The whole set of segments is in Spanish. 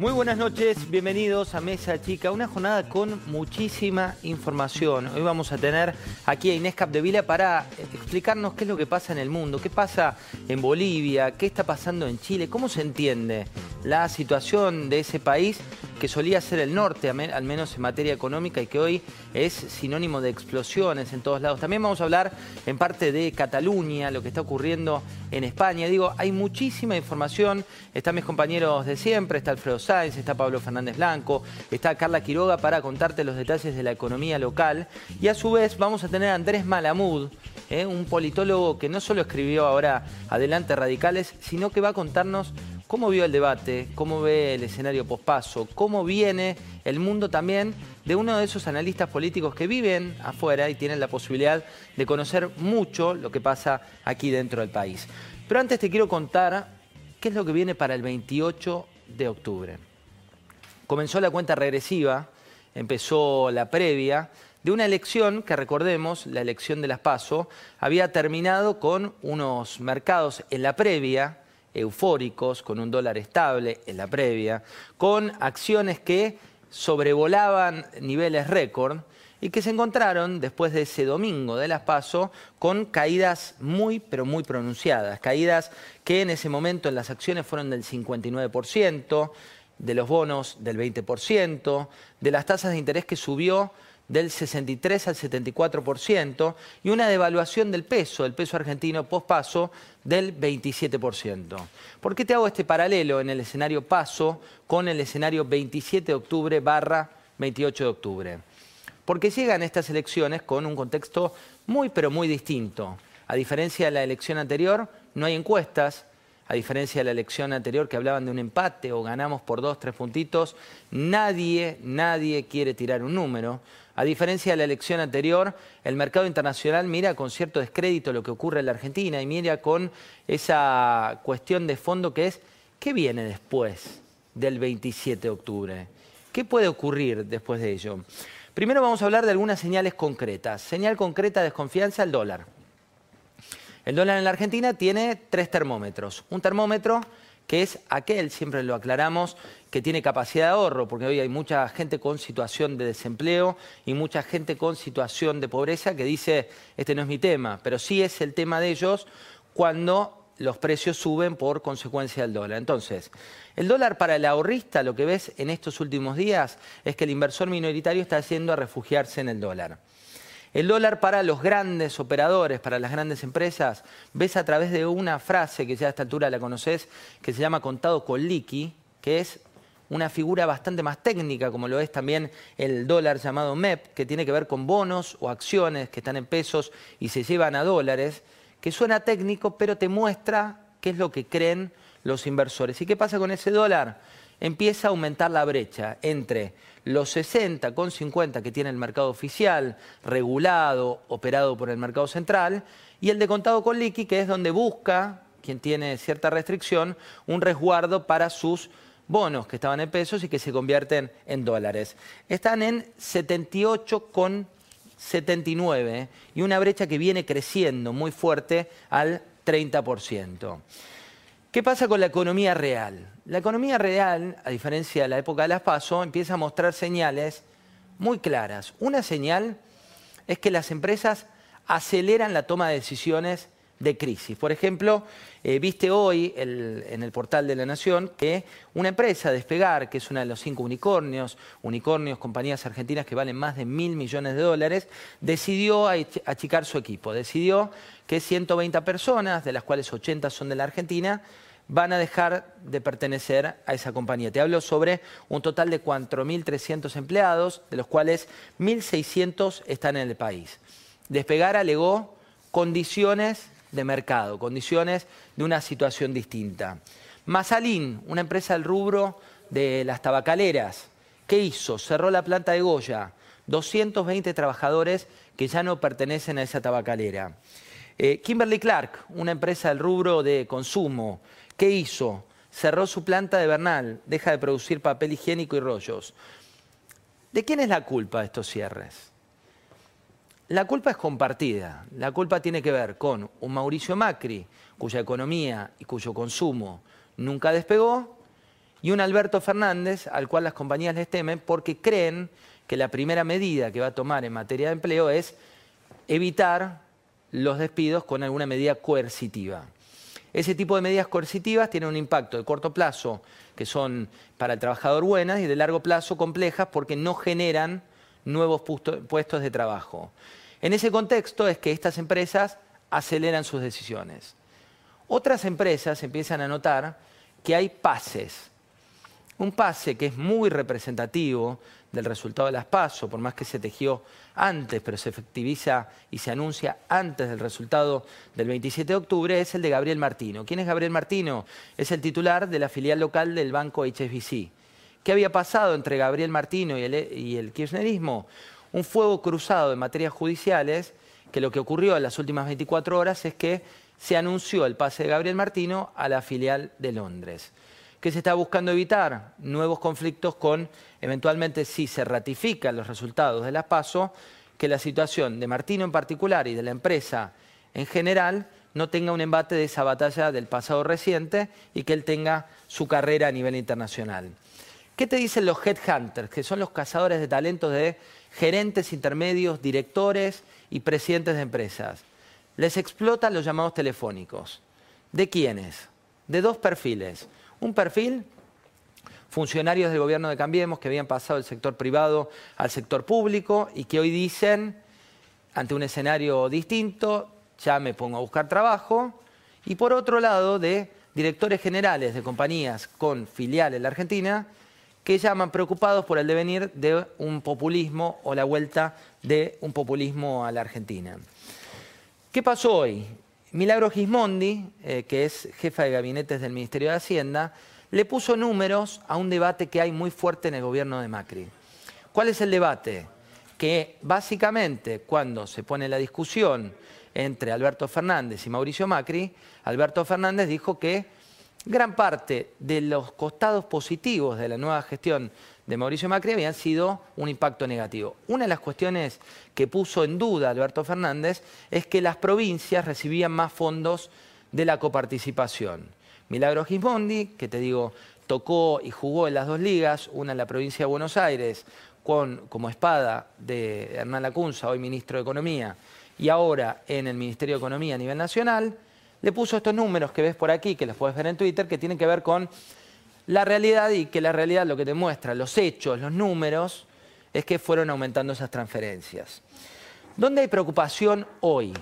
Muy buenas noches, bienvenidos a Mesa Chica, una jornada con muchísima información. Hoy vamos a tener aquí a Inés Capdevila para explicarnos qué es lo que pasa en el mundo, qué pasa en Bolivia, qué está pasando en Chile, cómo se entiende la situación de ese país que solía ser el norte, al menos en materia económica, y que hoy es sinónimo de explosiones en todos lados. También vamos a hablar en parte de Cataluña, lo que está ocurriendo en España. Digo, hay muchísima información. Están mis compañeros de siempre, está Alfredo Sáenz, está Pablo Fernández Blanco, está Carla Quiroga para contarte los detalles de la economía local. Y a su vez vamos a tener a Andrés Malamud, ¿eh? un politólogo que no solo escribió ahora Adelante Radicales, sino que va a contarnos ¿Cómo vio el debate? ¿Cómo ve el escenario pospaso? ¿Cómo viene el mundo también de uno de esos analistas políticos que viven afuera y tienen la posibilidad de conocer mucho lo que pasa aquí dentro del país? Pero antes te quiero contar qué es lo que viene para el 28 de octubre. Comenzó la cuenta regresiva, empezó la previa de una elección que recordemos, la elección de las PASO, había terminado con unos mercados en la previa eufóricos, con un dólar estable en la previa, con acciones que sobrevolaban niveles récord y que se encontraron después de ese domingo de las PASO con caídas muy, pero muy pronunciadas. Caídas que en ese momento en las acciones fueron del 59%, de los bonos del 20%, de las tasas de interés que subió del 63 al 74% y una devaluación del peso, el peso argentino post-paso, del 27%. ¿Por qué te hago este paralelo en el escenario paso con el escenario 27 de octubre barra 28 de octubre? Porque llegan estas elecciones con un contexto muy pero muy distinto. A diferencia de la elección anterior, no hay encuestas, a diferencia de la elección anterior que hablaban de un empate o ganamos por dos, tres puntitos, nadie, nadie quiere tirar un número. A diferencia de la elección anterior, el mercado internacional mira con cierto descrédito lo que ocurre en la Argentina y mira con esa cuestión de fondo que es, ¿qué viene después del 27 de octubre? ¿Qué puede ocurrir después de ello? Primero vamos a hablar de algunas señales concretas. Señal concreta de desconfianza, el dólar. El dólar en la Argentina tiene tres termómetros. Un termómetro que es aquel, siempre lo aclaramos, que tiene capacidad de ahorro, porque hoy hay mucha gente con situación de desempleo y mucha gente con situación de pobreza que dice, este no es mi tema, pero sí es el tema de ellos cuando los precios suben por consecuencia del dólar. Entonces, el dólar para el ahorrista, lo que ves en estos últimos días es que el inversor minoritario está haciendo a refugiarse en el dólar. El dólar para los grandes operadores, para las grandes empresas, ves a través de una frase que ya a esta altura la conoces, que se llama contado con liqui, que es una figura bastante más técnica, como lo es también el dólar llamado MEP, que tiene que ver con bonos o acciones que están en pesos y se llevan a dólares, que suena técnico, pero te muestra qué es lo que creen los inversores. ¿Y qué pasa con ese dólar? Empieza a aumentar la brecha entre los 60 con 50 que tiene el mercado oficial, regulado, operado por el mercado central, y el de contado con liqui, que es donde busca, quien tiene cierta restricción, un resguardo para sus bonos que estaban en pesos y que se convierten en dólares. Están en 78 con 79 y una brecha que viene creciendo muy fuerte al 30%. ¿Qué pasa con la economía real? La economía real, a diferencia de la época de las PASO, empieza a mostrar señales muy claras. Una señal es que las empresas aceleran la toma de decisiones de crisis. Por ejemplo, eh, viste hoy en el portal de la Nación que una empresa, Despegar, que es una de los cinco unicornios, unicornios, compañías argentinas que valen más de mil millones de dólares, decidió achicar su equipo. Decidió que 120 personas, de las cuales 80 son de la Argentina, van a dejar de pertenecer a esa compañía. Te hablo sobre un total de 4.300 empleados, de los cuales 1.600 están en el país. Despegar alegó condiciones de mercado, condiciones de una situación distinta. Masalín, una empresa del rubro de las tabacaleras, ¿qué hizo? Cerró la planta de Goya, 220 trabajadores que ya no pertenecen a esa tabacalera. Eh, Kimberly Clark, una empresa del rubro de consumo, ¿qué hizo? cerró su planta de Bernal, deja de producir papel higiénico y rollos. ¿De quién es la culpa de estos cierres? La culpa es compartida. La culpa tiene que ver con un Mauricio Macri, cuya economía y cuyo consumo nunca despegó, y un Alberto Fernández, al cual las compañías les temen porque creen que la primera medida que va a tomar en materia de empleo es evitar los despidos con alguna medida coercitiva. Ese tipo de medidas coercitivas tienen un impacto de corto plazo, que son para el trabajador buenas, y de largo plazo complejas porque no generan nuevos puestos de trabajo. En ese contexto es que estas empresas aceleran sus decisiones. Otras empresas empiezan a notar que hay pases. Un pase que es muy representativo del resultado de las PASO, por más que se tejió antes, pero se efectiviza y se anuncia antes del resultado del 27 de octubre, es el de Gabriel Martino. ¿Quién es Gabriel Martino? Es el titular de la filial local del banco HSBC. ¿Qué había pasado entre Gabriel Martino y el, y el kirchnerismo? Un fuego cruzado en materias judiciales, que lo que ocurrió en las últimas 24 horas es que se anunció el pase de Gabriel Martino a la filial de Londres que se está buscando evitar nuevos conflictos con, eventualmente, si se ratifican los resultados de las PASO, que la situación de Martino en particular y de la empresa en general no tenga un embate de esa batalla del pasado reciente y que él tenga su carrera a nivel internacional. ¿Qué te dicen los headhunters, que son los cazadores de talentos de gerentes intermedios, directores y presidentes de empresas? Les explotan los llamados telefónicos. ¿De quiénes? De dos perfiles un perfil, funcionarios del gobierno de Cambiemos que habían pasado del sector privado al sector público y que hoy dicen, ante un escenario distinto, ya me pongo a buscar trabajo. Y por otro lado, de directores generales de compañías con filiales en la Argentina que llaman preocupados por el devenir de un populismo o la vuelta de un populismo a la Argentina. ¿Qué pasó hoy? Milagro Gismondi, eh, que es jefa de gabinetes del Ministerio de Hacienda, le puso números a un debate que hay muy fuerte en el gobierno de Macri. ¿Cuál es el debate? Que básicamente cuando se pone la discusión entre Alberto Fernández y Mauricio Macri, Alberto Fernández dijo que gran parte de los costados positivos de la nueva gestión de Mauricio Macri habían sido un impacto negativo. Una de las cuestiones que puso en duda Alberto Fernández es que las provincias recibían más fondos de la coparticipación. Milagro Gismondi, que te digo, tocó y jugó en las dos ligas, una en la provincia de Buenos Aires, con, como espada de Hernán Lacunza, hoy ministro de Economía, y ahora en el Ministerio de Economía a nivel nacional, le puso estos números que ves por aquí, que los puedes ver en Twitter, que tienen que ver con la realidad y que la realidad lo que te muestra, los hechos, los números, es que fueron aumentando esas transferencias. ¿Dónde hay preocupación hoy?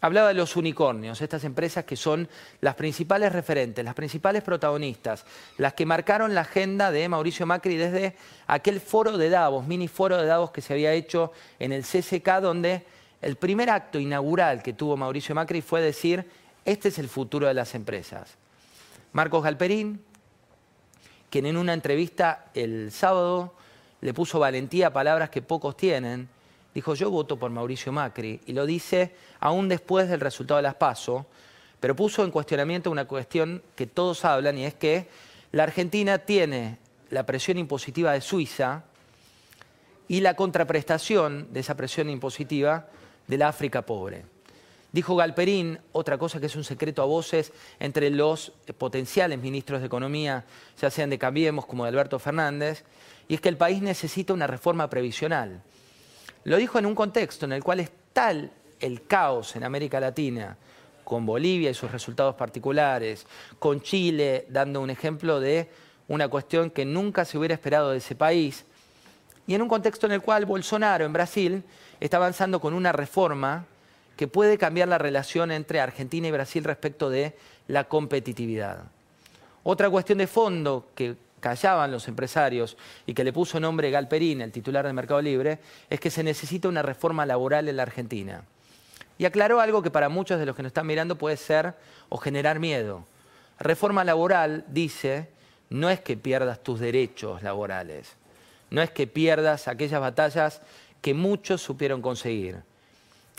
Hablaba de los unicornios, estas empresas que son las principales referentes, las principales protagonistas, las que marcaron la agenda de Mauricio Macri desde aquel foro de Davos, mini foro de Davos que se había hecho en el CCK, donde el primer acto inaugural que tuvo Mauricio Macri fue decir, este es el futuro de las empresas. Marcos Galperín, quien en una entrevista el sábado le puso valentía a palabras que pocos tienen, dijo yo voto por Mauricio Macri y lo dice aún después del resultado de las PASO, pero puso en cuestionamiento una cuestión que todos hablan y es que la Argentina tiene la presión impositiva de Suiza y la contraprestación de esa presión impositiva de la África pobre. Dijo Galperín, otra cosa que es un secreto a voces entre los potenciales ministros de Economía, ya sean de Cambiemos como de Alberto Fernández, y es que el país necesita una reforma previsional. Lo dijo en un contexto en el cual es tal el caos en América Latina, con Bolivia y sus resultados particulares, con Chile dando un ejemplo de una cuestión que nunca se hubiera esperado de ese país, y en un contexto en el cual Bolsonaro en Brasil está avanzando con una reforma que puede cambiar la relación entre Argentina y Brasil respecto de la competitividad. Otra cuestión de fondo que callaban los empresarios y que le puso nombre Galperín, el titular del Mercado Libre, es que se necesita una reforma laboral en la Argentina. Y aclaró algo que para muchos de los que nos están mirando puede ser o generar miedo. Reforma laboral dice, no es que pierdas tus derechos laborales, no es que pierdas aquellas batallas que muchos supieron conseguir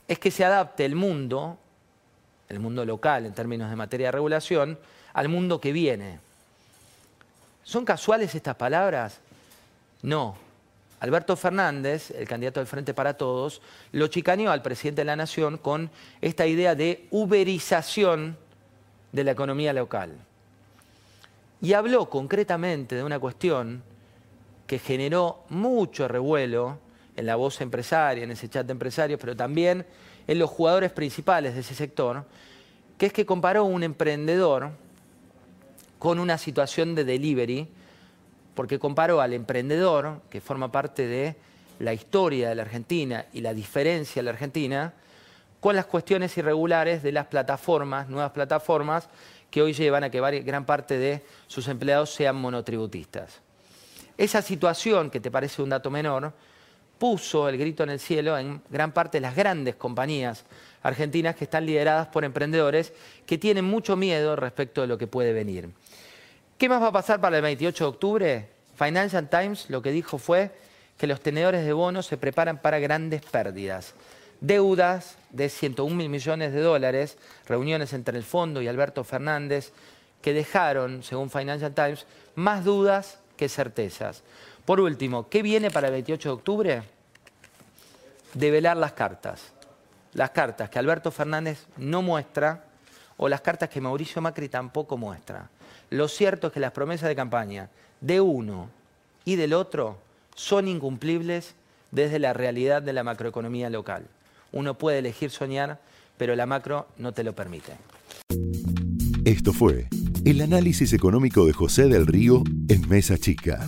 es que se adapte el mundo, el mundo local en términos de materia de regulación, al mundo que viene. ¿Son casuales estas palabras? No. Alberto Fernández, el candidato del Frente para Todos, lo chicaneó al presidente de la Nación con esta idea de uberización de la economía local. Y habló concretamente de una cuestión que generó mucho revuelo en la voz empresaria, en ese chat de empresarios, pero también en los jugadores principales de ese sector, que es que comparó un emprendedor con una situación de delivery, porque comparó al emprendedor, que forma parte de la historia de la Argentina y la diferencia de la Argentina, con las cuestiones irregulares de las plataformas, nuevas plataformas, que hoy llevan a que gran parte de sus empleados sean monotributistas. Esa situación, que te parece un dato menor, puso el grito en el cielo en gran parte de las grandes compañías argentinas que están lideradas por emprendedores que tienen mucho miedo respecto de lo que puede venir. ¿Qué más va a pasar para el 28 de octubre? Financial Times lo que dijo fue que los tenedores de bonos se preparan para grandes pérdidas. Deudas de 101 mil millones de dólares, reuniones entre el fondo y Alberto Fernández, que dejaron, según Financial Times, más dudas que certezas. Por último, ¿qué viene para el 28 de octubre? Develar las cartas. Las cartas que Alberto Fernández no muestra o las cartas que Mauricio Macri tampoco muestra. Lo cierto es que las promesas de campaña de uno y del otro son incumplibles desde la realidad de la macroeconomía local. Uno puede elegir soñar, pero la macro no te lo permite. Esto fue el análisis económico de José del Río en Mesa Chica,